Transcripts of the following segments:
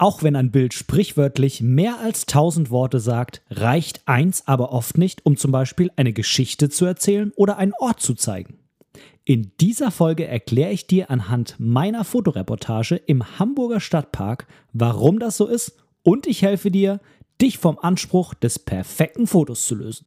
Auch wenn ein Bild sprichwörtlich mehr als tausend Worte sagt, reicht eins aber oft nicht, um zum Beispiel eine Geschichte zu erzählen oder einen Ort zu zeigen. In dieser Folge erkläre ich dir anhand meiner Fotoreportage im Hamburger Stadtpark, warum das so ist und ich helfe dir, dich vom Anspruch des perfekten Fotos zu lösen.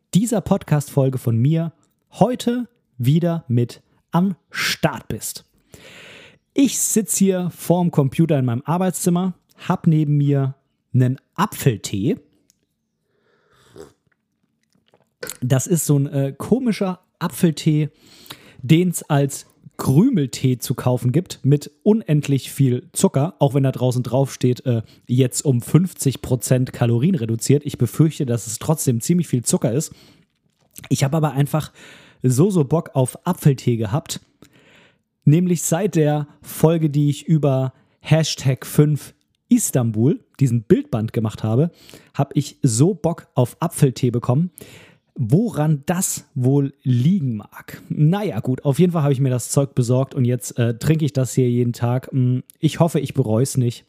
dieser Podcast-Folge von mir heute wieder mit am Start bist. Ich sitze hier vorm Computer in meinem Arbeitszimmer, habe neben mir einen Apfeltee. Das ist so ein äh, komischer Apfeltee, den es als Krümeltee zu kaufen gibt mit unendlich viel Zucker, auch wenn da draußen drauf steht, äh, jetzt um 50% Kalorien reduziert. Ich befürchte, dass es trotzdem ziemlich viel Zucker ist. Ich habe aber einfach so, so Bock auf Apfeltee gehabt. Nämlich seit der Folge, die ich über Hashtag 5 Istanbul, diesen Bildband gemacht habe, habe ich so Bock auf Apfeltee bekommen Woran das wohl liegen mag? Naja, gut, auf jeden Fall habe ich mir das Zeug besorgt und jetzt äh, trinke ich das hier jeden Tag. Hm, ich hoffe, ich bereue es nicht.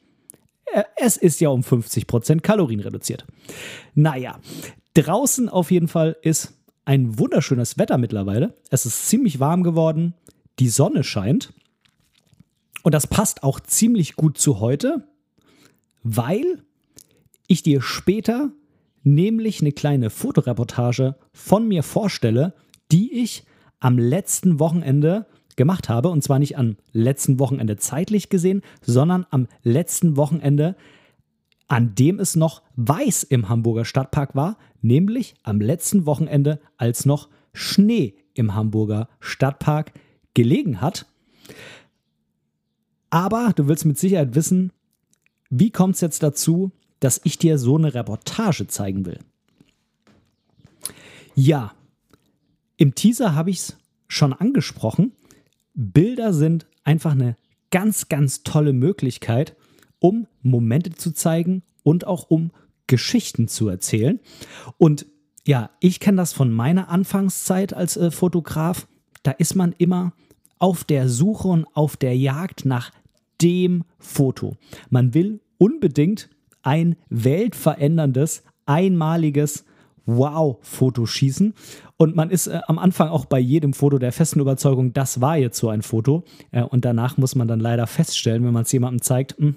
Äh, es ist ja um 50% Kalorien reduziert. Naja, draußen auf jeden Fall ist ein wunderschönes Wetter mittlerweile. Es ist ziemlich warm geworden. Die Sonne scheint. Und das passt auch ziemlich gut zu heute, weil ich dir später nämlich eine kleine Fotoreportage von mir vorstelle, die ich am letzten Wochenende gemacht habe. Und zwar nicht am letzten Wochenende zeitlich gesehen, sondern am letzten Wochenende, an dem es noch weiß im Hamburger Stadtpark war, nämlich am letzten Wochenende, als noch Schnee im Hamburger Stadtpark gelegen hat. Aber du willst mit Sicherheit wissen, wie kommt es jetzt dazu, dass ich dir so eine Reportage zeigen will. Ja, im Teaser habe ich es schon angesprochen. Bilder sind einfach eine ganz, ganz tolle Möglichkeit, um Momente zu zeigen und auch um Geschichten zu erzählen. Und ja, ich kenne das von meiner Anfangszeit als äh, Fotograf. Da ist man immer auf der Suche und auf der Jagd nach dem Foto. Man will unbedingt ein weltveränderndes, einmaliges Wow-Foto schießen. Und man ist äh, am Anfang auch bei jedem Foto der festen Überzeugung, das war jetzt so ein Foto. Äh, und danach muss man dann leider feststellen, wenn man es jemandem zeigt, mh, hm,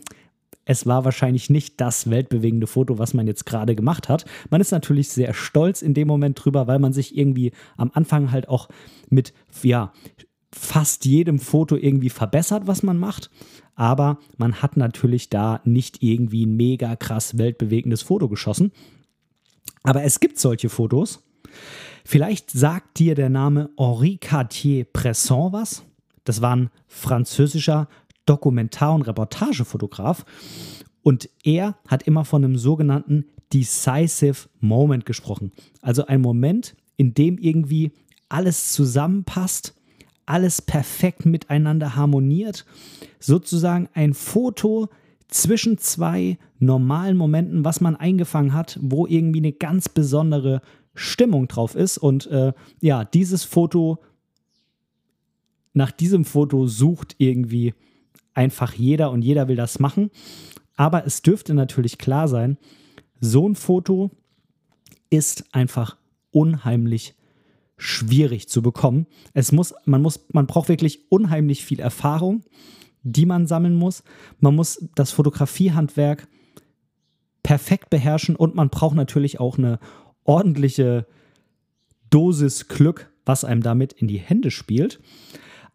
es war wahrscheinlich nicht das weltbewegende Foto, was man jetzt gerade gemacht hat. Man ist natürlich sehr stolz in dem Moment drüber, weil man sich irgendwie am Anfang halt auch mit, ja, fast jedem Foto irgendwie verbessert, was man macht aber man hat natürlich da nicht irgendwie ein mega krass weltbewegendes Foto geschossen. Aber es gibt solche Fotos. Vielleicht sagt dir der Name Henri Cartier-Bresson was. Das war ein französischer Dokumentar- und Reportagefotograf. Und er hat immer von einem sogenannten Decisive Moment gesprochen. Also ein Moment, in dem irgendwie alles zusammenpasst alles perfekt miteinander harmoniert. Sozusagen ein Foto zwischen zwei normalen Momenten, was man eingefangen hat, wo irgendwie eine ganz besondere Stimmung drauf ist. Und äh, ja, dieses Foto, nach diesem Foto sucht irgendwie einfach jeder und jeder will das machen. Aber es dürfte natürlich klar sein, so ein Foto ist einfach unheimlich schwierig zu bekommen. Es muss, man muss, man braucht wirklich unheimlich viel Erfahrung, die man sammeln muss. Man muss das Fotografiehandwerk perfekt beherrschen und man braucht natürlich auch eine ordentliche Dosis Glück, was einem damit in die Hände spielt.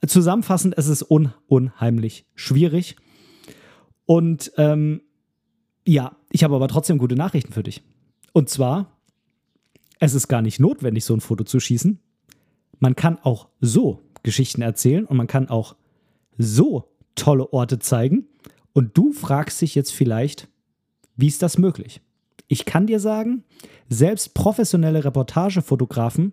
Zusammenfassend, es ist un unheimlich schwierig. Und ähm, ja, ich habe aber trotzdem gute Nachrichten für dich. Und zwar es ist gar nicht notwendig, so ein Foto zu schießen. Man kann auch so Geschichten erzählen und man kann auch so tolle Orte zeigen. Und du fragst dich jetzt vielleicht, wie ist das möglich? Ich kann dir sagen, selbst professionelle Reportagefotografen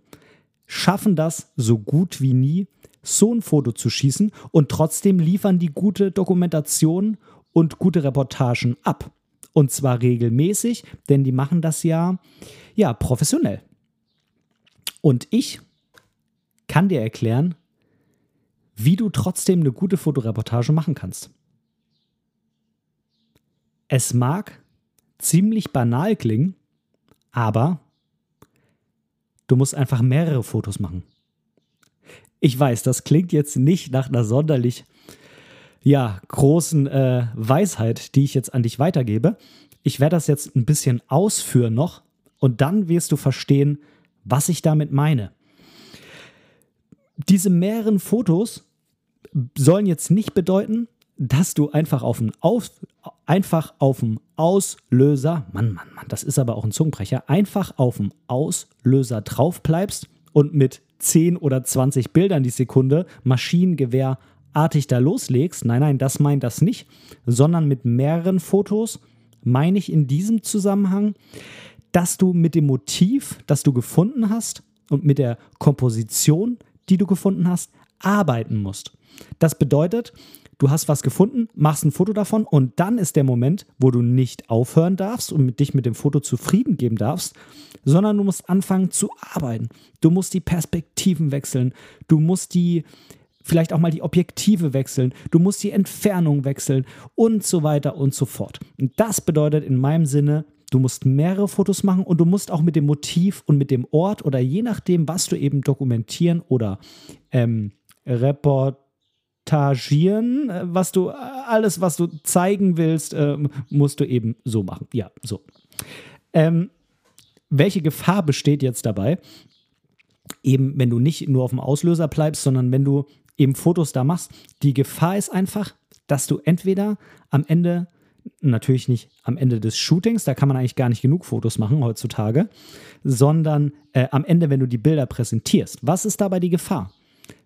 schaffen das so gut wie nie, so ein Foto zu schießen und trotzdem liefern die gute Dokumentation und gute Reportagen ab. Und zwar regelmäßig, denn die machen das ja, ja professionell. Und ich kann dir erklären, wie du trotzdem eine gute Fotoreportage machen kannst. Es mag ziemlich banal klingen, aber du musst einfach mehrere Fotos machen. Ich weiß, das klingt jetzt nicht nach einer sonderlich ja, großen äh, Weisheit, die ich jetzt an dich weitergebe. Ich werde das jetzt ein bisschen ausführen noch und dann wirst du verstehen, was ich damit meine. Diese mehreren Fotos sollen jetzt nicht bedeuten, dass du einfach auf einen Auf, einfach auf dem Auslöser, Mann, Mann, Mann, das ist aber auch ein Zungenbrecher, einfach auf dem Auslöser drauf bleibst und mit 10 oder 20 Bildern die Sekunde maschinengewehrartig da loslegst. Nein, nein, das meint das nicht, sondern mit mehreren Fotos meine ich in diesem Zusammenhang, dass du mit dem Motiv, das du gefunden hast und mit der Komposition, die du gefunden hast, arbeiten musst. Das bedeutet, du hast was gefunden, machst ein Foto davon und dann ist der Moment, wo du nicht aufhören darfst und mit dich mit dem Foto zufrieden geben darfst, sondern du musst anfangen zu arbeiten. Du musst die Perspektiven wechseln, du musst die vielleicht auch mal die Objektive wechseln, du musst die Entfernung wechseln und so weiter und so fort. Und das bedeutet in meinem Sinne, du musst mehrere Fotos machen und du musst auch mit dem Motiv und mit dem Ort oder je nachdem, was du eben dokumentieren oder ähm, report montagieren, äh, was du, alles, was du zeigen willst, äh, musst du eben so machen. Ja, so. Ähm, welche Gefahr besteht jetzt dabei? Eben, wenn du nicht nur auf dem Auslöser bleibst, sondern wenn du eben Fotos da machst. Die Gefahr ist einfach, dass du entweder am Ende, natürlich nicht am Ende des Shootings, da kann man eigentlich gar nicht genug Fotos machen heutzutage, sondern äh, am Ende, wenn du die Bilder präsentierst. Was ist dabei die Gefahr?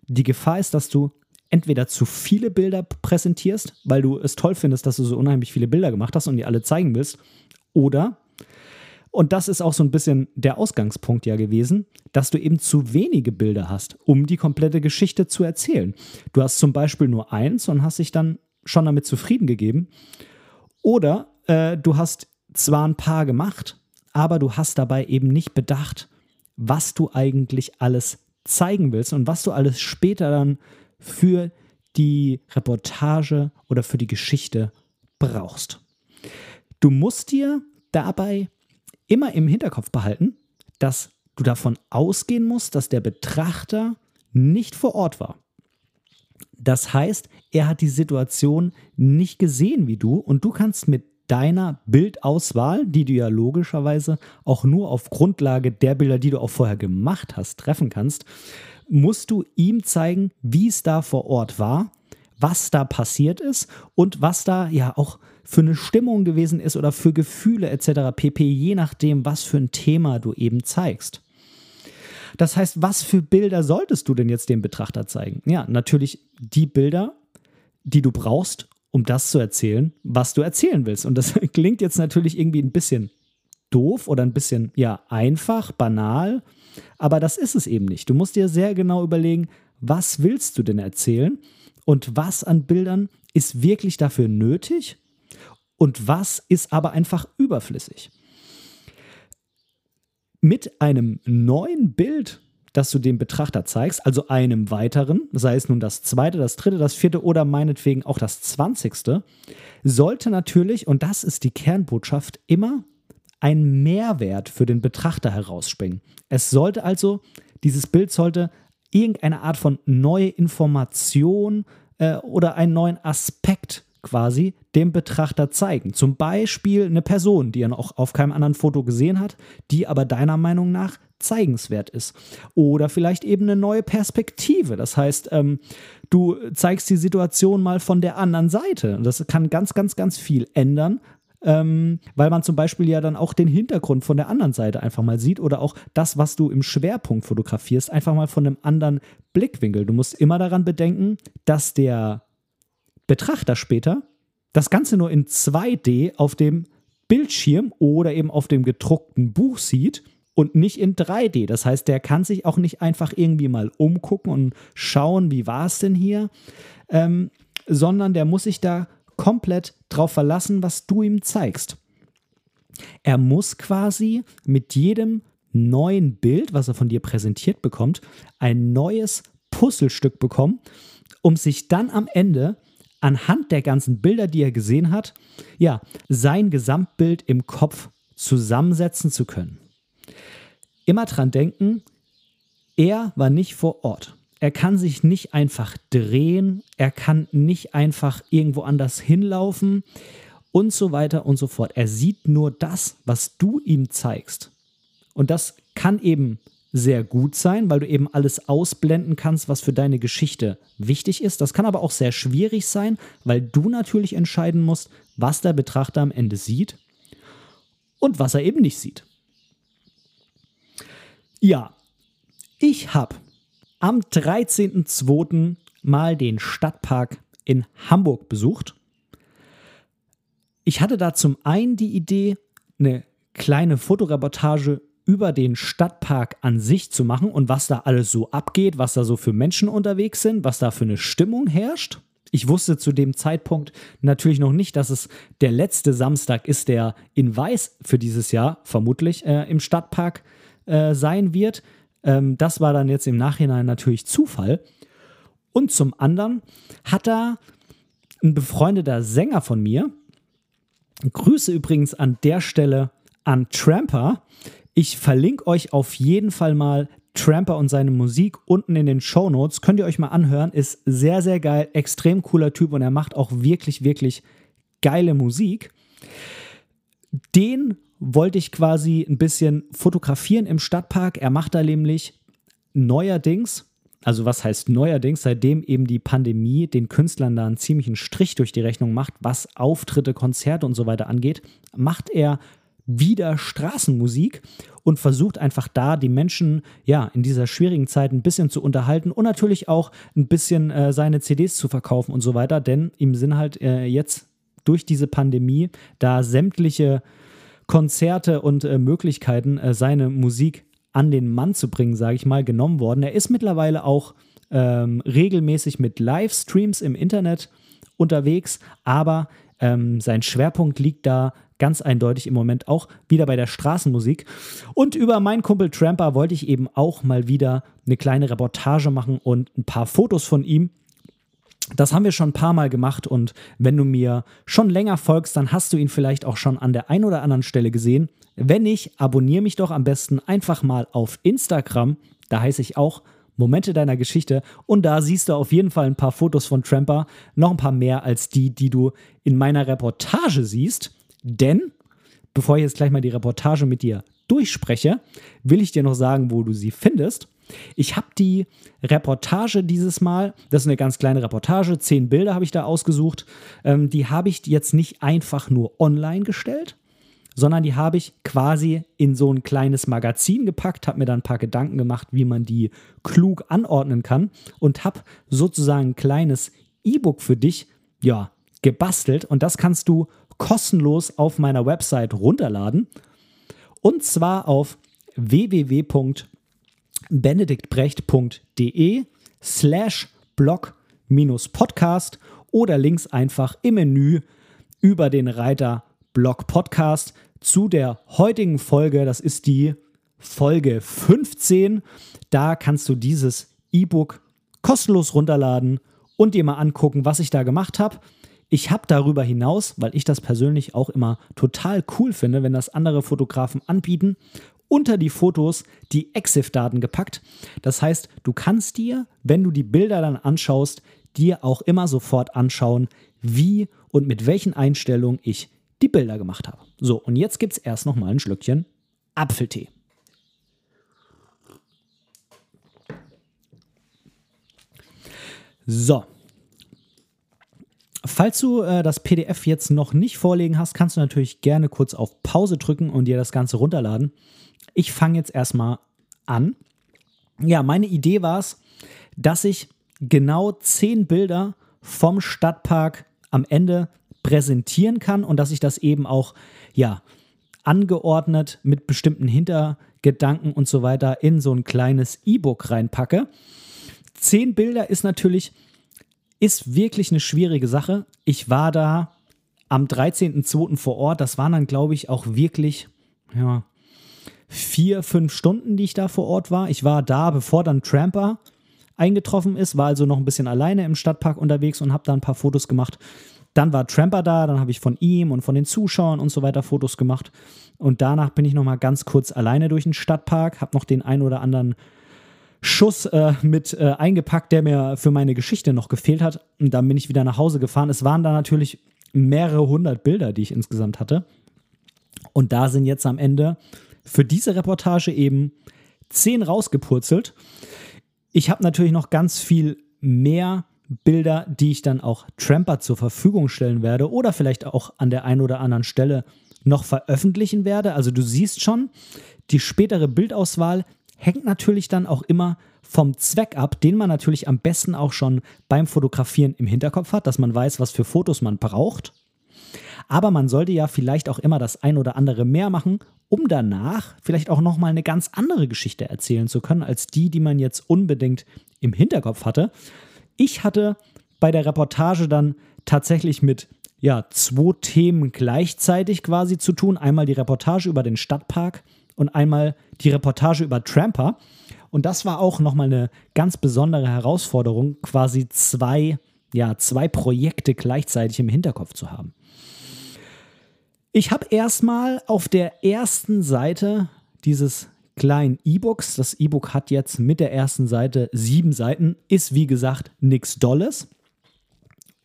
Die Gefahr ist, dass du entweder zu viele Bilder präsentierst, weil du es toll findest, dass du so unheimlich viele Bilder gemacht hast und die alle zeigen willst, oder und das ist auch so ein bisschen der Ausgangspunkt ja gewesen, dass du eben zu wenige Bilder hast, um die komplette Geschichte zu erzählen. Du hast zum Beispiel nur eins und hast dich dann schon damit zufrieden gegeben. Oder äh, du hast zwar ein paar gemacht, aber du hast dabei eben nicht bedacht, was du eigentlich alles zeigen willst und was du alles später dann für die Reportage oder für die Geschichte brauchst. Du musst dir dabei immer im Hinterkopf behalten, dass du davon ausgehen musst, dass der Betrachter nicht vor Ort war. Das heißt, er hat die Situation nicht gesehen wie du und du kannst mit deiner Bildauswahl, die du ja logischerweise auch nur auf Grundlage der Bilder, die du auch vorher gemacht hast, treffen kannst, musst du ihm zeigen, wie es da vor Ort war, was da passiert ist und was da ja auch für eine Stimmung gewesen ist oder für Gefühle etc. pp, je nachdem, was für ein Thema du eben zeigst. Das heißt, was für Bilder solltest du denn jetzt dem Betrachter zeigen? Ja, natürlich die Bilder, die du brauchst, um das zu erzählen, was du erzählen willst. Und das klingt jetzt natürlich irgendwie ein bisschen doof oder ein bisschen, ja, einfach, banal. Aber das ist es eben nicht. Du musst dir sehr genau überlegen, was willst du denn erzählen und was an Bildern ist wirklich dafür nötig und was ist aber einfach überflüssig. Mit einem neuen Bild, das du dem Betrachter zeigst, also einem weiteren, sei es nun das zweite, das dritte, das vierte oder meinetwegen auch das zwanzigste, sollte natürlich, und das ist die Kernbotschaft, immer ein Mehrwert für den Betrachter herausspringen. Es sollte also, dieses Bild sollte irgendeine Art von neue Information äh, oder einen neuen Aspekt quasi dem Betrachter zeigen. Zum Beispiel eine Person, die er noch auf keinem anderen Foto gesehen hat, die aber deiner Meinung nach zeigenswert ist. Oder vielleicht eben eine neue Perspektive. Das heißt, ähm, du zeigst die Situation mal von der anderen Seite. Das kann ganz, ganz, ganz viel ändern ähm, weil man zum Beispiel ja dann auch den Hintergrund von der anderen Seite einfach mal sieht oder auch das, was du im Schwerpunkt fotografierst, einfach mal von einem anderen Blickwinkel. Du musst immer daran bedenken, dass der Betrachter später das Ganze nur in 2D auf dem Bildschirm oder eben auf dem gedruckten Buch sieht und nicht in 3D. Das heißt, der kann sich auch nicht einfach irgendwie mal umgucken und schauen, wie war es denn hier, ähm, sondern der muss sich da komplett drauf verlassen, was du ihm zeigst. Er muss quasi mit jedem neuen Bild, was er von dir präsentiert bekommt, ein neues Puzzlestück bekommen, um sich dann am Ende anhand der ganzen Bilder, die er gesehen hat, ja, sein Gesamtbild im Kopf zusammensetzen zu können. Immer dran denken, er war nicht vor Ort. Er kann sich nicht einfach drehen, er kann nicht einfach irgendwo anders hinlaufen und so weiter und so fort. Er sieht nur das, was du ihm zeigst. Und das kann eben sehr gut sein, weil du eben alles ausblenden kannst, was für deine Geschichte wichtig ist. Das kann aber auch sehr schwierig sein, weil du natürlich entscheiden musst, was der Betrachter am Ende sieht und was er eben nicht sieht. Ja, ich habe am 13.02. mal den Stadtpark in Hamburg besucht. Ich hatte da zum einen die Idee, eine kleine Fotoreportage über den Stadtpark an sich zu machen und was da alles so abgeht, was da so für Menschen unterwegs sind, was da für eine Stimmung herrscht. Ich wusste zu dem Zeitpunkt natürlich noch nicht, dass es der letzte Samstag ist, der in Weiß für dieses Jahr vermutlich äh, im Stadtpark äh, sein wird. Ähm, das war dann jetzt im Nachhinein natürlich Zufall. Und zum anderen hat da ein befreundeter Sänger von mir, Grüße übrigens an der Stelle an Tramper. Ich verlinke euch auf jeden Fall mal Tramper und seine Musik unten in den Show Notes. Könnt ihr euch mal anhören. Ist sehr, sehr geil. Extrem cooler Typ und er macht auch wirklich, wirklich geile Musik. Den wollte ich quasi ein bisschen fotografieren im Stadtpark. Er macht da nämlich neuerdings, also was heißt neuerdings, seitdem eben die Pandemie den Künstlern da einen ziemlichen Strich durch die Rechnung macht, was Auftritte, Konzerte und so weiter angeht, macht er wieder Straßenmusik und versucht einfach da die Menschen ja in dieser schwierigen Zeit ein bisschen zu unterhalten und natürlich auch ein bisschen äh, seine CDs zu verkaufen und so weiter, denn im Sinn halt äh, jetzt durch diese Pandemie da sämtliche Konzerte und äh, Möglichkeiten, äh, seine Musik an den Mann zu bringen, sage ich mal, genommen worden. Er ist mittlerweile auch ähm, regelmäßig mit Livestreams im Internet unterwegs, aber ähm, sein Schwerpunkt liegt da ganz eindeutig im Moment auch wieder bei der Straßenmusik. Und über meinen Kumpel Tramper wollte ich eben auch mal wieder eine kleine Reportage machen und ein paar Fotos von ihm das haben wir schon ein paar Mal gemacht und wenn du mir schon länger folgst, dann hast du ihn vielleicht auch schon an der einen oder anderen Stelle gesehen. Wenn nicht, abonniere mich doch am besten einfach mal auf Instagram. Da heiße ich auch Momente deiner Geschichte und da siehst du auf jeden Fall ein paar Fotos von Tramper, noch ein paar mehr als die, die du in meiner Reportage siehst. Denn, bevor ich jetzt gleich mal die Reportage mit dir durchspreche, will ich dir noch sagen, wo du sie findest. Ich habe die Reportage dieses Mal, das ist eine ganz kleine Reportage, zehn Bilder habe ich da ausgesucht. Ähm, die habe ich jetzt nicht einfach nur online gestellt, sondern die habe ich quasi in so ein kleines Magazin gepackt, habe mir dann ein paar Gedanken gemacht, wie man die klug anordnen kann und habe sozusagen ein kleines E-Book für dich, ja, gebastelt. Und das kannst du kostenlos auf meiner Website runterladen. Und zwar auf www benediktbrecht.de slash blog minus podcast oder links einfach im Menü über den Reiter Blog Podcast zu der heutigen Folge. Das ist die Folge 15. Da kannst du dieses E-Book kostenlos runterladen und dir mal angucken, was ich da gemacht habe. Ich habe darüber hinaus, weil ich das persönlich auch immer total cool finde, wenn das andere Fotografen anbieten, unter die Fotos die EXIF-Daten gepackt. Das heißt, du kannst dir, wenn du die Bilder dann anschaust, dir auch immer sofort anschauen, wie und mit welchen Einstellungen ich die Bilder gemacht habe. So, und jetzt gibt es erst noch mal ein Schlückchen Apfeltee. So. Falls du äh, das PDF jetzt noch nicht vorlegen hast, kannst du natürlich gerne kurz auf Pause drücken und dir das Ganze runterladen. Ich fange jetzt erstmal an. Ja, meine Idee war es, dass ich genau zehn Bilder vom Stadtpark am Ende präsentieren kann und dass ich das eben auch, ja, angeordnet mit bestimmten Hintergedanken und so weiter in so ein kleines E-Book reinpacke. Zehn Bilder ist natürlich, ist wirklich eine schwierige Sache. Ich war da am 13.02. vor Ort. Das waren dann, glaube ich, auch wirklich, ja, vier, fünf Stunden, die ich da vor Ort war. Ich war da, bevor dann Tramper eingetroffen ist, war also noch ein bisschen alleine im Stadtpark unterwegs und habe da ein paar Fotos gemacht. Dann war Tramper da, dann habe ich von ihm und von den Zuschauern und so weiter Fotos gemacht. Und danach bin ich noch mal ganz kurz alleine durch den Stadtpark, habe noch den ein oder anderen Schuss äh, mit äh, eingepackt, der mir für meine Geschichte noch gefehlt hat. Und dann bin ich wieder nach Hause gefahren. Es waren da natürlich mehrere hundert Bilder, die ich insgesamt hatte. Und da sind jetzt am Ende für diese Reportage eben zehn rausgepurzelt. Ich habe natürlich noch ganz viel mehr Bilder, die ich dann auch Tramper zur Verfügung stellen werde oder vielleicht auch an der einen oder anderen Stelle noch veröffentlichen werde. Also du siehst schon, die spätere Bildauswahl hängt natürlich dann auch immer vom Zweck ab, den man natürlich am besten auch schon beim Fotografieren im Hinterkopf hat, dass man weiß, was für Fotos man braucht. Aber man sollte ja vielleicht auch immer das ein oder andere mehr machen, um danach vielleicht auch nochmal eine ganz andere Geschichte erzählen zu können, als die, die man jetzt unbedingt im Hinterkopf hatte. Ich hatte bei der Reportage dann tatsächlich mit ja, zwei Themen gleichzeitig quasi zu tun. Einmal die Reportage über den Stadtpark und einmal die Reportage über Tramper. Und das war auch nochmal eine ganz besondere Herausforderung, quasi zwei, ja, zwei Projekte gleichzeitig im Hinterkopf zu haben. Ich habe erstmal auf der ersten Seite dieses kleinen E-Books, das E-Book hat jetzt mit der ersten Seite sieben Seiten, ist wie gesagt nichts Dolles.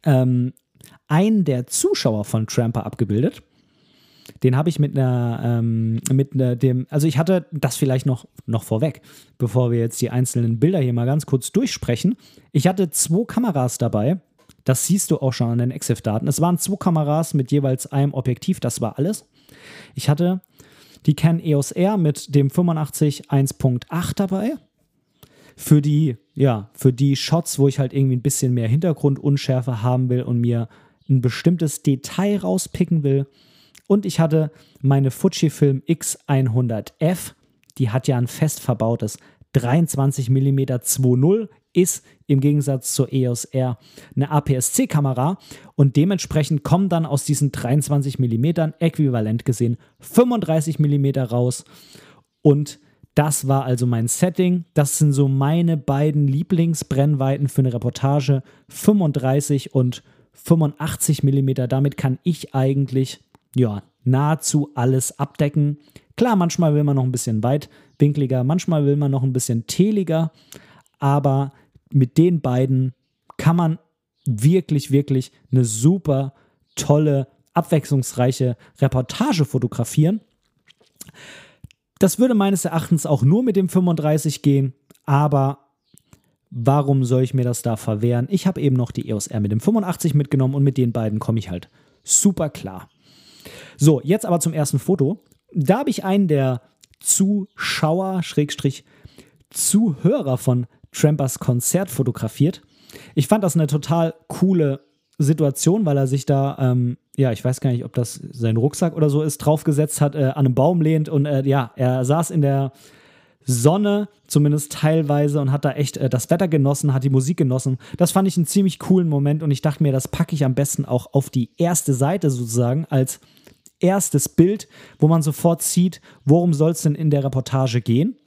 Ähm, einen der Zuschauer von Tramper abgebildet. Den habe ich mit einer, ähm, mit einer, dem, also ich hatte das vielleicht noch, noch vorweg, bevor wir jetzt die einzelnen Bilder hier mal ganz kurz durchsprechen. Ich hatte zwei Kameras dabei, das siehst du auch schon an den EXIF-Daten. Es waren zwei Kameras mit jeweils einem Objektiv, das war alles. Ich hatte die Canon EOS R mit dem 85 1.8 dabei. Für die, ja, für die Shots, wo ich halt irgendwie ein bisschen mehr Hintergrundunschärfe haben will und mir ein bestimmtes Detail rauspicken will. Und ich hatte meine Fujifilm X100F, die hat ja ein fest verbautes 23 mm 2.0 ist im Gegensatz zur EOS R eine APS-C-Kamera und dementsprechend kommen dann aus diesen 23 mm äquivalent gesehen 35 mm raus und das war also mein Setting. Das sind so meine beiden Lieblingsbrennweiten für eine Reportage 35 und 85 mm. Damit kann ich eigentlich ja nahezu alles abdecken. Klar, manchmal will man noch ein bisschen weitwinkliger, manchmal will man noch ein bisschen teliger, aber mit den beiden kann man wirklich, wirklich eine super tolle, abwechslungsreiche Reportage fotografieren. Das würde meines Erachtens auch nur mit dem 35 gehen, aber warum soll ich mir das da verwehren? Ich habe eben noch die EOS R mit dem 85 mitgenommen und mit den beiden komme ich halt super klar. So, jetzt aber zum ersten Foto. Da habe ich einen der Zuschauer, Schrägstrich, Zuhörer von Trampers Konzert fotografiert. Ich fand das eine total coole Situation, weil er sich da, ähm, ja, ich weiß gar nicht, ob das sein Rucksack oder so ist, draufgesetzt hat, äh, an einem Baum lehnt und äh, ja, er saß in der Sonne, zumindest teilweise, und hat da echt äh, das Wetter genossen, hat die Musik genossen. Das fand ich einen ziemlich coolen Moment und ich dachte mir, das packe ich am besten auch auf die erste Seite sozusagen als erstes Bild, wo man sofort sieht, worum soll es denn in der Reportage gehen.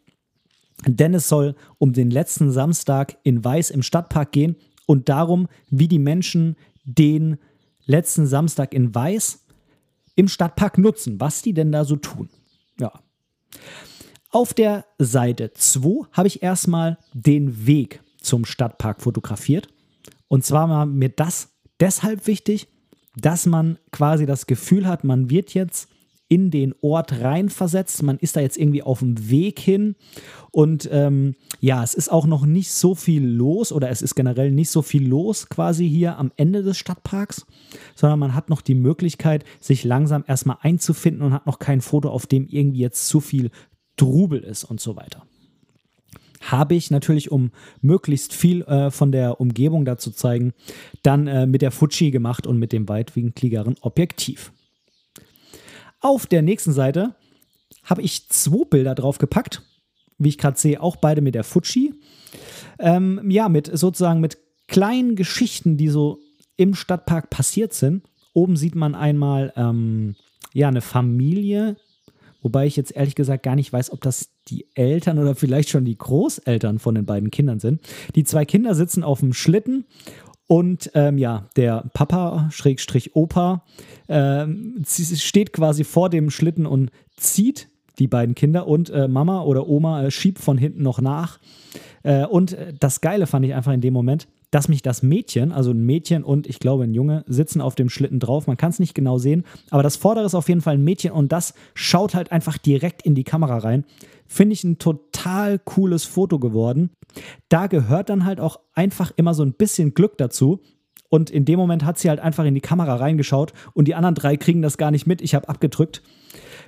Denn es soll um den letzten Samstag in Weiß im Stadtpark gehen und darum, wie die Menschen den letzten Samstag in Weiß im Stadtpark nutzen, was die denn da so tun. Ja. Auf der Seite 2 habe ich erstmal den Weg zum Stadtpark fotografiert. Und zwar war mir das deshalb wichtig, dass man quasi das Gefühl hat, man wird jetzt in den Ort reinversetzt. Man ist da jetzt irgendwie auf dem Weg hin. Und ähm, ja, es ist auch noch nicht so viel los oder es ist generell nicht so viel los quasi hier am Ende des Stadtparks, sondern man hat noch die Möglichkeit, sich langsam erstmal einzufinden und hat noch kein Foto, auf dem irgendwie jetzt zu viel Trubel ist und so weiter habe ich natürlich, um möglichst viel äh, von der Umgebung da zu zeigen, dann äh, mit der Fuji gemacht und mit dem weitwinkligeren Objektiv. Auf der nächsten Seite habe ich zwei Bilder draufgepackt, wie ich gerade sehe, auch beide mit der Fuji. Ähm, ja, mit sozusagen mit kleinen Geschichten, die so im Stadtpark passiert sind. Oben sieht man einmal ähm, ja eine Familie, Wobei ich jetzt ehrlich gesagt gar nicht weiß, ob das die Eltern oder vielleicht schon die Großeltern von den beiden Kindern sind. Die zwei Kinder sitzen auf dem Schlitten und ähm, ja, der Papa, Schrägstrich Opa, ähm, steht quasi vor dem Schlitten und zieht die beiden Kinder und äh, Mama oder Oma äh, schiebt von hinten noch nach. Äh, und äh, das Geile fand ich einfach in dem Moment, dass mich das Mädchen, also ein Mädchen und ich glaube ein Junge, sitzen auf dem Schlitten drauf. Man kann es nicht genau sehen, aber das vordere ist auf jeden Fall ein Mädchen und das schaut halt einfach direkt in die Kamera rein. Finde ich ein total cooles Foto geworden. Da gehört dann halt auch einfach immer so ein bisschen Glück dazu. Und in dem Moment hat sie halt einfach in die Kamera reingeschaut und die anderen drei kriegen das gar nicht mit. Ich habe abgedrückt.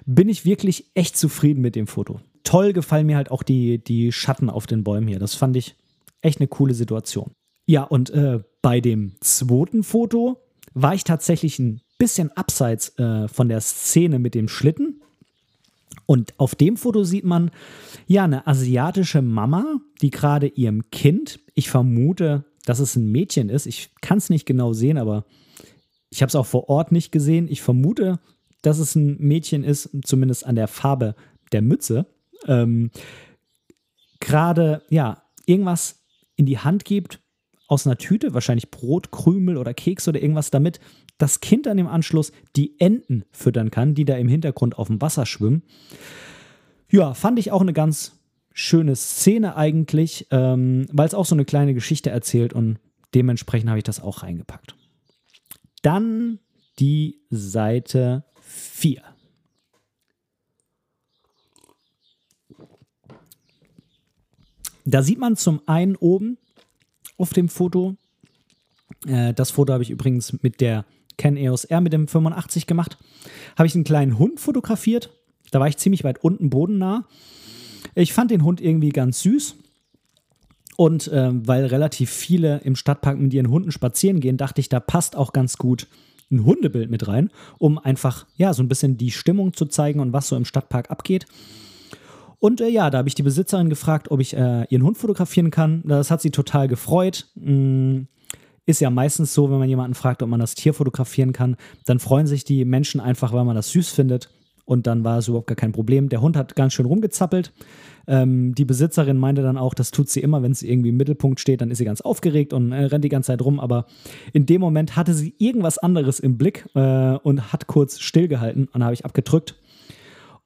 Bin ich wirklich echt zufrieden mit dem Foto. Toll gefallen mir halt auch die, die Schatten auf den Bäumen hier. Das fand ich echt eine coole Situation. Ja, und äh, bei dem zweiten Foto war ich tatsächlich ein bisschen abseits äh, von der Szene mit dem Schlitten. Und auf dem Foto sieht man ja eine asiatische Mama, die gerade ihrem Kind, ich vermute, dass es ein Mädchen ist, ich kann es nicht genau sehen, aber ich habe es auch vor Ort nicht gesehen. Ich vermute, dass es ein Mädchen ist, zumindest an der Farbe der Mütze, ähm, gerade ja irgendwas in die Hand gibt, aus einer Tüte, wahrscheinlich Brot, Krümel oder Keks oder irgendwas, damit das Kind dann im Anschluss die Enten füttern kann, die da im Hintergrund auf dem Wasser schwimmen. Ja, fand ich auch eine ganz schöne Szene eigentlich, ähm, weil es auch so eine kleine Geschichte erzählt und dementsprechend habe ich das auch reingepackt. Dann die Seite 4. Da sieht man zum einen oben auf dem Foto. Äh, das Foto habe ich übrigens mit der Ken EOS R mit dem 85 gemacht. Habe ich einen kleinen Hund fotografiert. Da war ich ziemlich weit unten bodennah. Ich fand den Hund irgendwie ganz süß. Und äh, weil relativ viele im Stadtpark mit ihren Hunden spazieren gehen, dachte ich, da passt auch ganz gut ein Hundebild mit rein, um einfach ja so ein bisschen die Stimmung zu zeigen und was so im Stadtpark abgeht. Und äh, ja, da habe ich die Besitzerin gefragt, ob ich äh, ihren Hund fotografieren kann. Das hat sie total gefreut. Mm, ist ja meistens so, wenn man jemanden fragt, ob man das Tier fotografieren kann, dann freuen sich die Menschen einfach, weil man das süß findet. Und dann war es überhaupt gar kein Problem. Der Hund hat ganz schön rumgezappelt. Ähm, die Besitzerin meinte dann auch, das tut sie immer, wenn sie irgendwie im Mittelpunkt steht, dann ist sie ganz aufgeregt und äh, rennt die ganze Zeit rum. Aber in dem Moment hatte sie irgendwas anderes im Blick äh, und hat kurz stillgehalten. Und da habe ich abgedrückt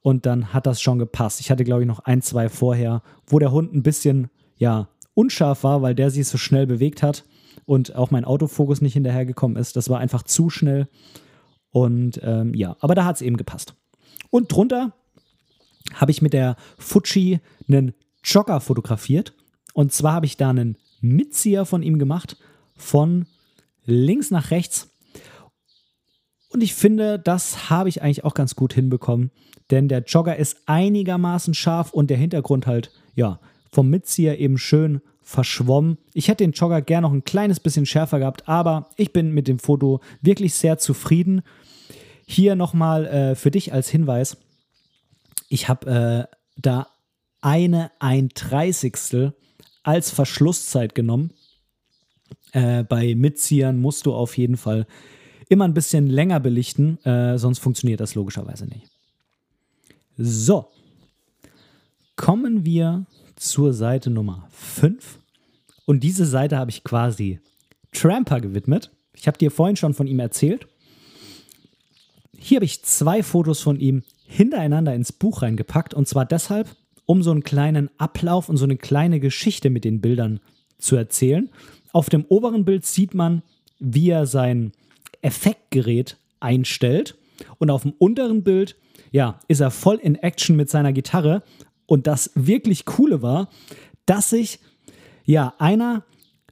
und dann hat das schon gepasst. Ich hatte, glaube ich, noch ein, zwei vorher, wo der Hund ein bisschen, ja, unscharf war, weil der sich so schnell bewegt hat und auch mein Autofokus nicht hinterhergekommen ist. Das war einfach zu schnell. Und ähm, ja, aber da hat es eben gepasst. Und drunter habe ich mit der Fuji einen Jogger fotografiert. Und zwar habe ich da einen Mitzieher von ihm gemacht, von links nach rechts. Und ich finde, das habe ich eigentlich auch ganz gut hinbekommen, denn der Jogger ist einigermaßen scharf und der Hintergrund halt, ja, vom Mitzieher eben schön verschwommen. Ich hätte den Jogger gern noch ein kleines bisschen schärfer gehabt, aber ich bin mit dem Foto wirklich sehr zufrieden. Hier nochmal äh, für dich als Hinweis: Ich habe äh, da eine ein Dreißigstel als Verschlusszeit genommen. Äh, bei Mitziehern musst du auf jeden Fall immer ein bisschen länger belichten, äh, sonst funktioniert das logischerweise nicht. So, kommen wir zur Seite Nummer 5. Und diese Seite habe ich quasi Tramper gewidmet. Ich habe dir vorhin schon von ihm erzählt. Hier habe ich zwei Fotos von ihm hintereinander ins Buch reingepackt. Und zwar deshalb, um so einen kleinen Ablauf und so eine kleine Geschichte mit den Bildern zu erzählen. Auf dem oberen Bild sieht man, wie er sein Effektgerät einstellt. Und auf dem unteren Bild ja, ist er voll in Action mit seiner Gitarre. Und das wirklich Coole war, dass sich ja einer,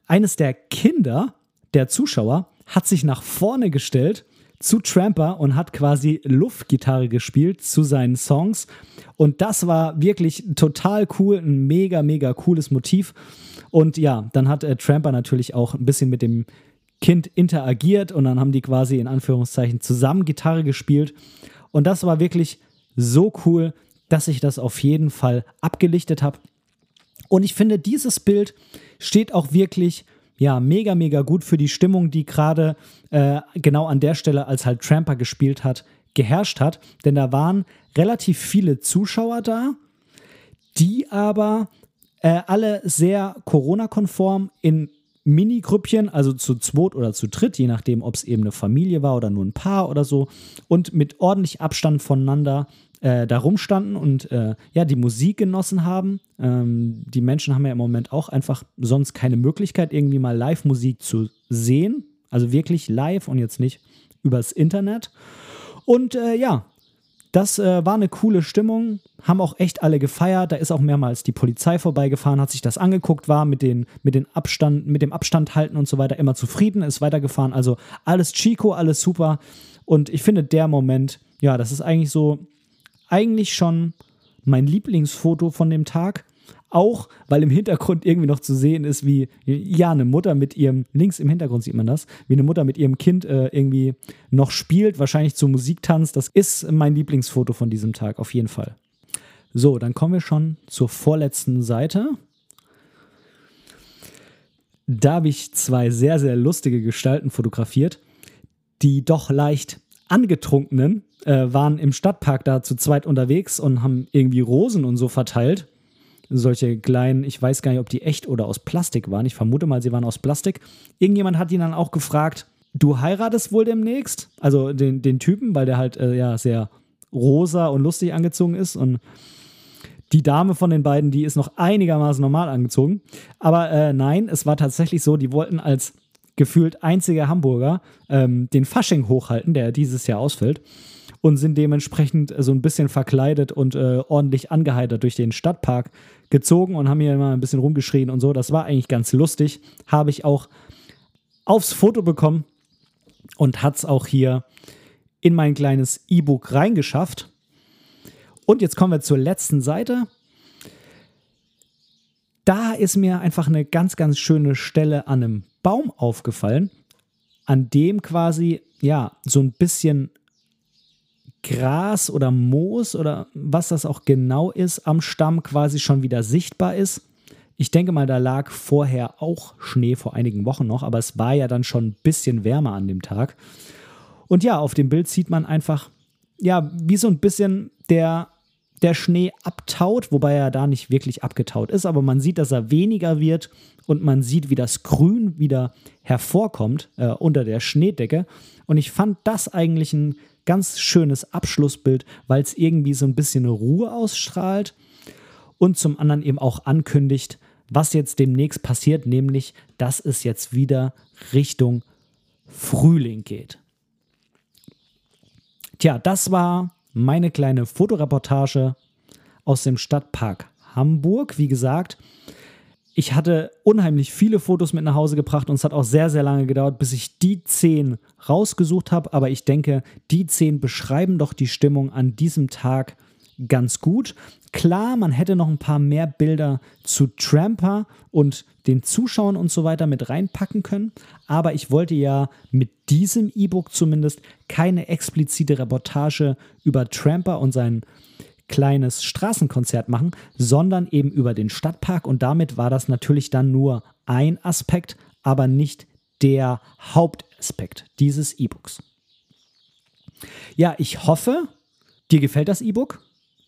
eines der Kinder der Zuschauer hat sich nach vorne gestellt zu Tramper und hat quasi Luftgitarre gespielt zu seinen Songs. Und das war wirklich total cool, ein mega, mega cooles Motiv. Und ja, dann hat äh, Tramper natürlich auch ein bisschen mit dem Kind interagiert und dann haben die quasi in Anführungszeichen zusammen Gitarre gespielt. Und das war wirklich so cool, dass ich das auf jeden Fall abgelichtet habe. Und ich finde, dieses Bild steht auch wirklich ja, mega, mega gut für die Stimmung, die gerade äh, genau an der Stelle, als halt Tramper gespielt hat, geherrscht hat. Denn da waren relativ viele Zuschauer da, die aber äh, alle sehr Corona-konform in Mini-Grüppchen, also zu zweit oder zu dritt, je nachdem, ob es eben eine Familie war oder nur ein Paar oder so, und mit ordentlich Abstand voneinander äh, da rumstanden und äh, ja, die Musik genossen haben. Ähm, die Menschen haben ja im Moment auch einfach sonst keine Möglichkeit, irgendwie mal Live-Musik zu sehen. Also wirklich live und jetzt nicht übers Internet. Und äh, ja, das äh, war eine coole Stimmung, haben auch echt alle gefeiert. Da ist auch mehrmals die Polizei vorbeigefahren, hat sich das angeguckt, war mit, den, mit, den Abstand, mit dem Abstand halten und so weiter immer zufrieden, ist weitergefahren. Also alles Chico, alles super. Und ich finde, der Moment, ja, das ist eigentlich so eigentlich schon mein Lieblingsfoto von dem Tag. Auch weil im Hintergrund irgendwie noch zu sehen ist, wie ja eine Mutter mit ihrem, links im Hintergrund sieht man das, wie eine Mutter mit ihrem Kind äh, irgendwie noch spielt, wahrscheinlich zur Musik tanzt. Das ist mein Lieblingsfoto von diesem Tag, auf jeden Fall. So, dann kommen wir schon zur vorletzten Seite. Da habe ich zwei sehr, sehr lustige Gestalten fotografiert, die doch leicht angetrunkenen äh, waren im Stadtpark da zu zweit unterwegs und haben irgendwie Rosen und so verteilt. Solche kleinen, ich weiß gar nicht, ob die echt oder aus Plastik waren. Ich vermute mal, sie waren aus Plastik. Irgendjemand hat ihn dann auch gefragt, du heiratest wohl demnächst? Also den, den Typen, weil der halt äh, ja sehr rosa und lustig angezogen ist und die Dame von den beiden, die ist noch einigermaßen normal angezogen. Aber äh, nein, es war tatsächlich so, die wollten als gefühlt einziger Hamburger ähm, den Fasching hochhalten, der dieses Jahr ausfällt und sind dementsprechend so ein bisschen verkleidet und äh, ordentlich angeheitert durch den Stadtpark gezogen und haben hier immer ein bisschen rumgeschrien und so. Das war eigentlich ganz lustig. Habe ich auch aufs Foto bekommen und hat es auch hier in mein kleines E-Book reingeschafft. Und jetzt kommen wir zur letzten Seite. Da ist mir einfach eine ganz, ganz schöne Stelle an einem Baum aufgefallen, an dem quasi, ja, so ein bisschen Gras oder Moos oder was das auch genau ist, am Stamm quasi schon wieder sichtbar ist. Ich denke mal, da lag vorher auch Schnee vor einigen Wochen noch, aber es war ja dann schon ein bisschen wärmer an dem Tag. Und ja, auf dem Bild sieht man einfach, ja, wie so ein bisschen der der Schnee abtaut, wobei er da nicht wirklich abgetaut ist, aber man sieht, dass er weniger wird und man sieht, wie das Grün wieder hervorkommt äh, unter der Schneedecke. Und ich fand das eigentlich ein ganz schönes Abschlussbild, weil es irgendwie so ein bisschen Ruhe ausstrahlt und zum anderen eben auch ankündigt, was jetzt demnächst passiert, nämlich, dass es jetzt wieder Richtung Frühling geht. Tja, das war meine kleine Fotoreportage aus dem Stadtpark Hamburg. Wie gesagt, ich hatte unheimlich viele Fotos mit nach Hause gebracht und es hat auch sehr, sehr lange gedauert, bis ich die zehn rausgesucht habe. Aber ich denke, die zehn beschreiben doch die Stimmung an diesem Tag ganz gut. Klar, man hätte noch ein paar mehr Bilder zu Tramper und den Zuschauern und so weiter mit reinpacken können, aber ich wollte ja mit diesem E-Book zumindest keine explizite Reportage über Tramper und sein kleines Straßenkonzert machen, sondern eben über den Stadtpark und damit war das natürlich dann nur ein Aspekt, aber nicht der Hauptaspekt dieses E-Books. Ja, ich hoffe, dir gefällt das E-Book.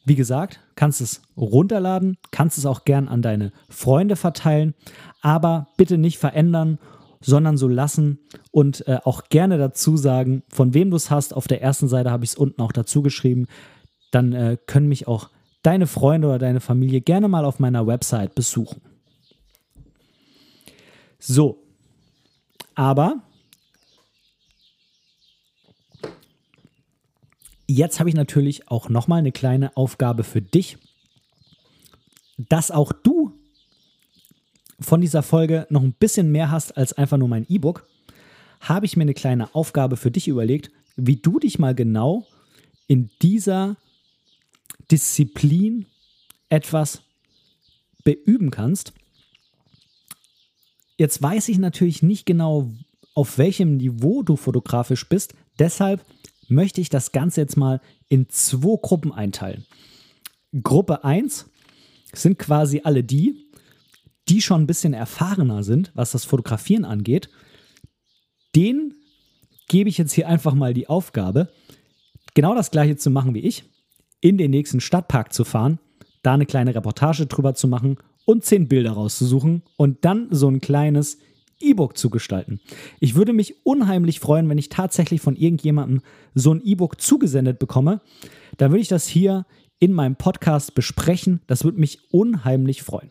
Wie gesagt, kannst es runterladen, kannst es auch gern an deine Freunde verteilen, aber bitte nicht verändern, sondern so lassen und äh, auch gerne dazu sagen, von wem du es hast. Auf der ersten Seite habe ich es unten auch dazu geschrieben. Dann äh, können mich auch deine Freunde oder deine Familie gerne mal auf meiner Website besuchen. So, aber Jetzt habe ich natürlich auch nochmal eine kleine Aufgabe für dich, dass auch du von dieser Folge noch ein bisschen mehr hast als einfach nur mein E-Book, habe ich mir eine kleine Aufgabe für dich überlegt, wie du dich mal genau in dieser Disziplin etwas beüben kannst. Jetzt weiß ich natürlich nicht genau, auf welchem Niveau du fotografisch bist. Deshalb möchte ich das Ganze jetzt mal in zwei Gruppen einteilen. Gruppe 1 sind quasi alle die, die schon ein bisschen erfahrener sind, was das Fotografieren angeht. Denen gebe ich jetzt hier einfach mal die Aufgabe, genau das gleiche zu machen wie ich, in den nächsten Stadtpark zu fahren, da eine kleine Reportage drüber zu machen und zehn Bilder rauszusuchen und dann so ein kleines E-Book zu gestalten. Ich würde mich unheimlich freuen, wenn ich tatsächlich von irgendjemandem so ein E-Book zugesendet bekomme. Da würde ich das hier in meinem Podcast besprechen. Das würde mich unheimlich freuen.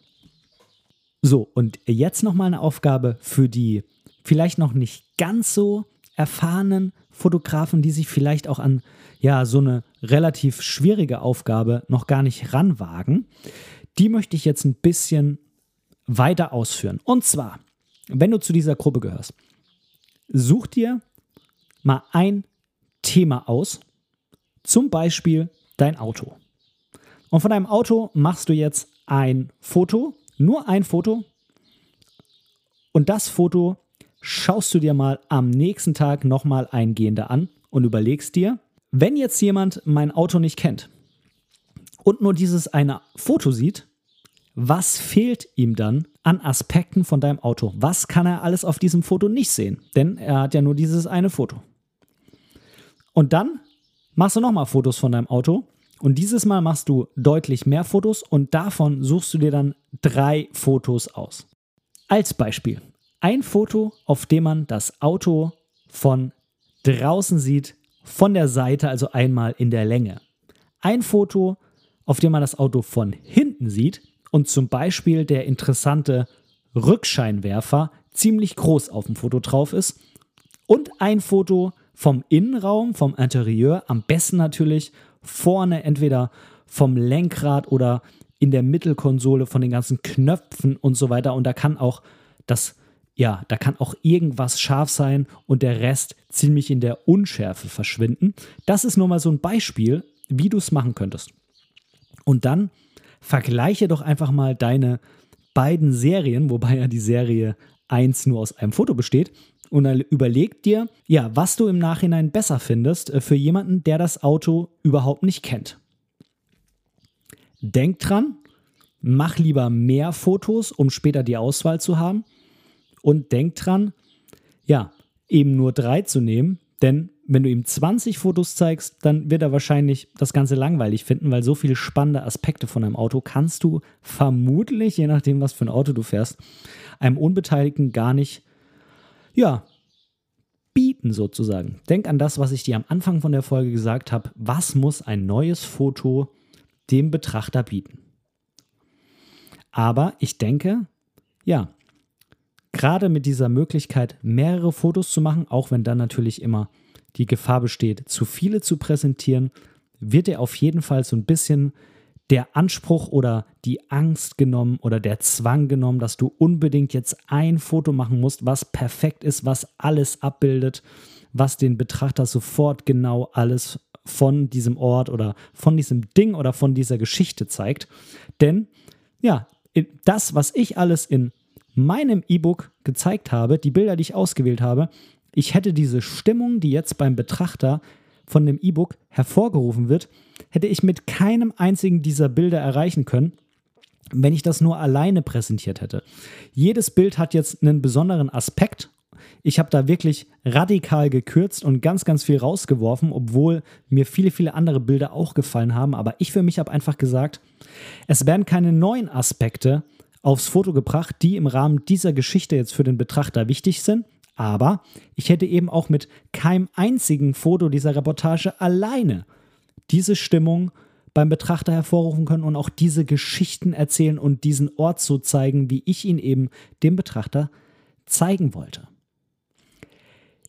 So, und jetzt nochmal eine Aufgabe für die vielleicht noch nicht ganz so erfahrenen Fotografen, die sich vielleicht auch an ja, so eine relativ schwierige Aufgabe noch gar nicht ranwagen. Die möchte ich jetzt ein bisschen weiter ausführen. Und zwar, wenn du zu dieser Gruppe gehörst, such dir mal ein Thema aus, zum Beispiel dein Auto. Und von deinem Auto machst du jetzt ein Foto, nur ein Foto. Und das Foto schaust du dir mal am nächsten Tag nochmal eingehender an und überlegst dir, wenn jetzt jemand mein Auto nicht kennt und nur dieses eine Foto sieht, was fehlt ihm dann an Aspekten von deinem Auto? Was kann er alles auf diesem Foto nicht sehen? Denn er hat ja nur dieses eine Foto. Und dann machst du nochmal Fotos von deinem Auto und dieses Mal machst du deutlich mehr Fotos und davon suchst du dir dann drei Fotos aus. Als Beispiel, ein Foto, auf dem man das Auto von draußen sieht, von der Seite, also einmal in der Länge. Ein Foto, auf dem man das Auto von hinten sieht und zum Beispiel der interessante Rückscheinwerfer ziemlich groß auf dem Foto drauf ist. Und ein Foto vom Innenraum, vom Interieur, am besten natürlich vorne entweder vom Lenkrad oder in der Mittelkonsole von den ganzen Knöpfen und so weiter. Und da kann auch das, ja, da kann auch irgendwas scharf sein und der Rest ziemlich in der Unschärfe verschwinden. Das ist nur mal so ein Beispiel, wie du es machen könntest. Und dann vergleiche doch einfach mal deine beiden Serien, wobei ja die Serie 1 nur aus einem Foto besteht, und dann überleg dir, ja, was du im Nachhinein besser findest äh, für jemanden, der das Auto überhaupt nicht kennt. Denk dran, mach lieber mehr Fotos, um später die Auswahl zu haben. Und denk dran, ja, eben nur drei zu nehmen, denn wenn du ihm 20 Fotos zeigst, dann wird er wahrscheinlich das Ganze langweilig finden, weil so viele spannende Aspekte von einem Auto kannst du vermutlich, je nachdem, was für ein Auto du fährst, einem Unbeteiligten gar nicht ja, bieten sozusagen. Denk an das, was ich dir am Anfang von der Folge gesagt habe. Was muss ein neues Foto dem Betrachter bieten? Aber ich denke, ja, gerade mit dieser Möglichkeit, mehrere Fotos zu machen, auch wenn dann natürlich immer die Gefahr besteht, zu viele zu präsentieren, wird er auf jeden Fall so ein bisschen der Anspruch oder die Angst genommen oder der Zwang genommen, dass du unbedingt jetzt ein Foto machen musst, was perfekt ist, was alles abbildet, was den Betrachter sofort genau alles von diesem Ort oder von diesem Ding oder von dieser Geschichte zeigt. Denn ja, das, was ich alles in meinem E-Book gezeigt habe, die Bilder, die ich ausgewählt habe, ich hätte diese Stimmung, die jetzt beim Betrachter von dem E-Book hervorgerufen wird, hätte ich mit keinem einzigen dieser Bilder erreichen können, wenn ich das nur alleine präsentiert hätte. Jedes Bild hat jetzt einen besonderen Aspekt. Ich habe da wirklich radikal gekürzt und ganz, ganz viel rausgeworfen, obwohl mir viele, viele andere Bilder auch gefallen haben. Aber ich für mich habe einfach gesagt, es werden keine neuen Aspekte aufs Foto gebracht, die im Rahmen dieser Geschichte jetzt für den Betrachter wichtig sind. Aber ich hätte eben auch mit keinem einzigen Foto dieser Reportage alleine diese Stimmung beim Betrachter hervorrufen können und auch diese Geschichten erzählen und diesen Ort so zeigen, wie ich ihn eben dem Betrachter zeigen wollte.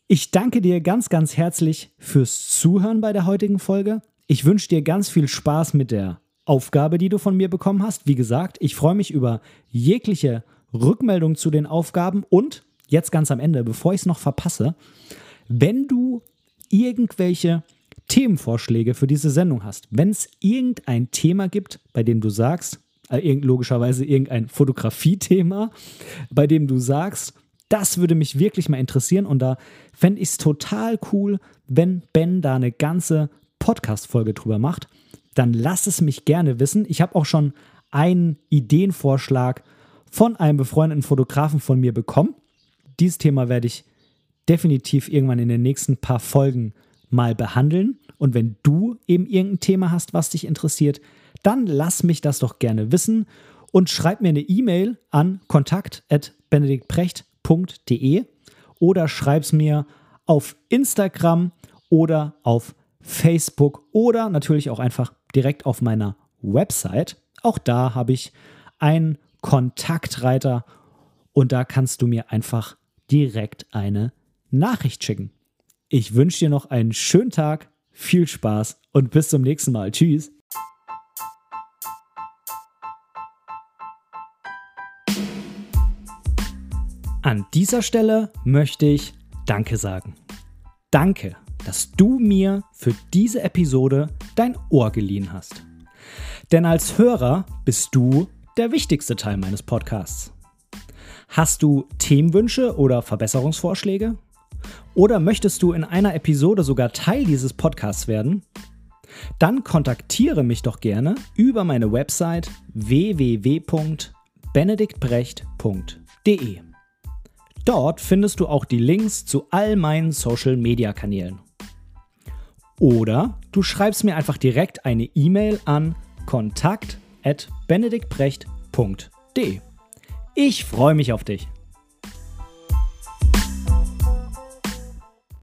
Ich danke dir ganz, ganz herzlich fürs Zuhören bei der heutigen Folge. Ich wünsche dir ganz viel Spaß mit der Aufgabe, die du von mir bekommen hast. Wie gesagt, ich freue mich über jegliche Rückmeldung zu den Aufgaben und jetzt ganz am Ende, bevor ich es noch verpasse, wenn du irgendwelche Themenvorschläge für diese Sendung hast, wenn es irgendein Thema gibt, bei dem du sagst, äh, logischerweise irgendein Fotografiethema, bei dem du sagst, das würde mich wirklich mal interessieren und da fände ich es total cool, wenn Ben da eine ganze Podcast-Folge drüber macht. Dann lass es mich gerne wissen. Ich habe auch schon einen Ideenvorschlag von einem befreundeten Fotografen von mir bekommen. Dieses Thema werde ich definitiv irgendwann in den nächsten paar Folgen mal behandeln. Und wenn du eben irgendein Thema hast, was dich interessiert, dann lass mich das doch gerne wissen und schreib mir eine E-Mail an kontakt.benediktprecht.de oder schreib es mir auf Instagram oder auf Facebook oder natürlich auch einfach direkt auf meiner Website. Auch da habe ich einen Kontaktreiter und da kannst du mir einfach direkt eine Nachricht schicken. Ich wünsche dir noch einen schönen Tag, viel Spaß und bis zum nächsten Mal. Tschüss. An dieser Stelle möchte ich Danke sagen. Danke, dass du mir für diese Episode dein Ohr geliehen hast. Denn als Hörer bist du der wichtigste Teil meines Podcasts. Hast du Themenwünsche oder Verbesserungsvorschläge? Oder möchtest du in einer Episode sogar Teil dieses Podcasts werden? Dann kontaktiere mich doch gerne über meine Website www.benediktbrecht.de. Dort findest du auch die Links zu all meinen Social-Media-Kanälen. Oder du schreibst mir einfach direkt eine E-Mail an kontakt@benediktbrecht.de. Ich freue mich auf dich.